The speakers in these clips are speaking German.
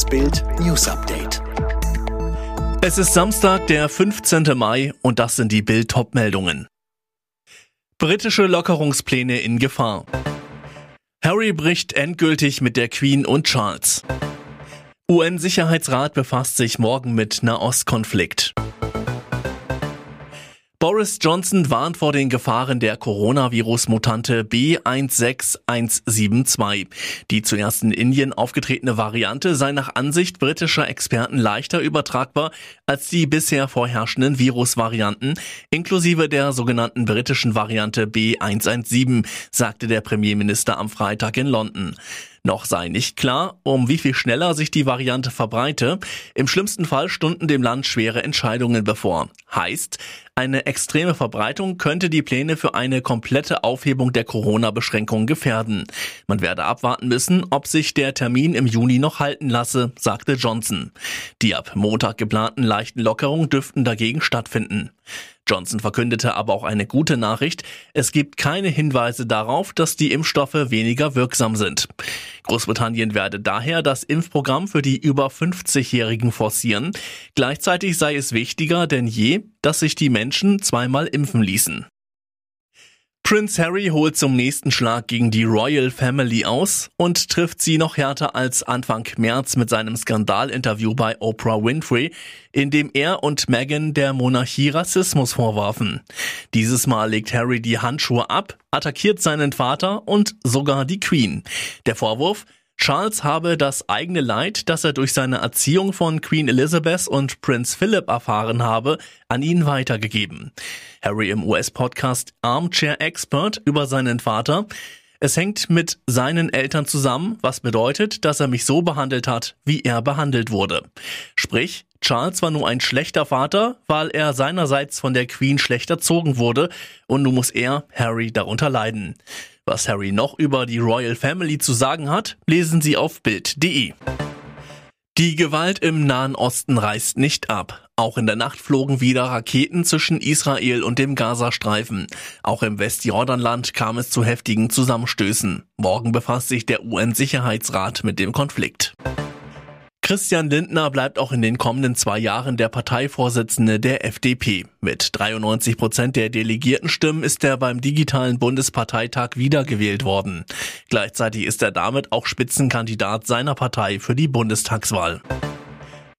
Das Bild News Update. Es ist Samstag, der 15. Mai und das sind die Bild meldungen Britische Lockerungspläne in Gefahr. Harry bricht endgültig mit der Queen und Charles. UN-Sicherheitsrat befasst sich morgen mit Nahostkonflikt. Boris Johnson warnt vor den Gefahren der Coronavirus-Mutante B16172. Die zuerst in Indien aufgetretene Variante sei nach Ansicht britischer Experten leichter übertragbar als die bisher vorherrschenden Virusvarianten, inklusive der sogenannten britischen Variante B117, sagte der Premierminister am Freitag in London. Noch sei nicht klar, um wie viel schneller sich die Variante verbreite. Im schlimmsten Fall stunden dem Land schwere Entscheidungen bevor. Heißt, eine extreme Verbreitung könnte die Pläne für eine komplette Aufhebung der Corona-Beschränkungen gefährden. Man werde abwarten müssen, ob sich der Termin im Juni noch halten lasse, sagte Johnson. Die ab Montag geplanten leichten Lockerungen dürften dagegen stattfinden. Johnson verkündete aber auch eine gute Nachricht. Es gibt keine Hinweise darauf, dass die Impfstoffe weniger wirksam sind. Großbritannien werde daher das Impfprogramm für die über 50-Jährigen forcieren. Gleichzeitig sei es wichtiger denn je, dass sich die Menschen zweimal impfen ließen. Prince Harry holt zum nächsten Schlag gegen die Royal Family aus und trifft sie noch härter als Anfang März mit seinem Skandalinterview bei Oprah Winfrey, in dem er und Meghan der Monarchie Rassismus vorwarfen. Dieses Mal legt Harry die Handschuhe ab, attackiert seinen Vater und sogar die Queen. Der Vorwurf, Charles habe das eigene Leid, das er durch seine Erziehung von Queen Elizabeth und Prince Philip erfahren habe, an ihn weitergegeben. Harry im US-Podcast Armchair Expert über seinen Vater. Es hängt mit seinen Eltern zusammen, was bedeutet, dass er mich so behandelt hat, wie er behandelt wurde. Sprich, Charles war nur ein schlechter Vater, weil er seinerseits von der Queen schlecht erzogen wurde und nun muss er, Harry, darunter leiden. Was Harry noch über die Royal Family zu sagen hat, lesen Sie auf Bild.de. Die Gewalt im Nahen Osten reißt nicht ab. Auch in der Nacht flogen wieder Raketen zwischen Israel und dem Gazastreifen. Auch im Westjordanland kam es zu heftigen Zusammenstößen. Morgen befasst sich der UN-Sicherheitsrat mit dem Konflikt. Christian Lindner bleibt auch in den kommenden zwei Jahren der Parteivorsitzende der FDP. Mit 93 Prozent der Delegiertenstimmen ist er beim digitalen Bundesparteitag wiedergewählt worden. Gleichzeitig ist er damit auch Spitzenkandidat seiner Partei für die Bundestagswahl.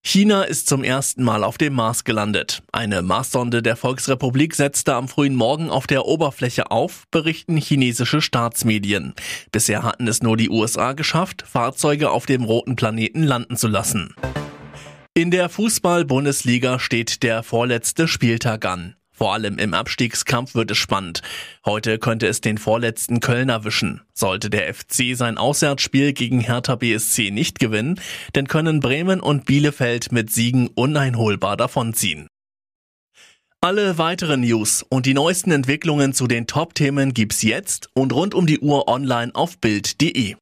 China ist zum ersten Mal auf dem Mars gelandet. Eine Marssonde der Volksrepublik setzte am frühen Morgen auf der Oberfläche auf, berichten chinesische Staatsmedien. Bisher hatten es nur die USA geschafft, Fahrzeuge auf dem roten Planeten landen zu lassen. In der Fußball-Bundesliga steht der vorletzte Spieltag an. Vor allem im Abstiegskampf wird es spannend. Heute könnte es den vorletzten Köln erwischen. Sollte der FC sein Auswärtsspiel gegen Hertha BSC nicht gewinnen, dann können Bremen und Bielefeld mit Siegen uneinholbar davonziehen. Alle weiteren News und die neuesten Entwicklungen zu den Top-Themen gibt's jetzt und rund um die Uhr online auf Bild.de.